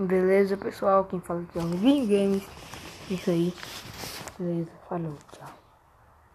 Beleza, pessoal? Quem fala aqui é o Vim Games. Isso aí. Beleza, falou, tchau.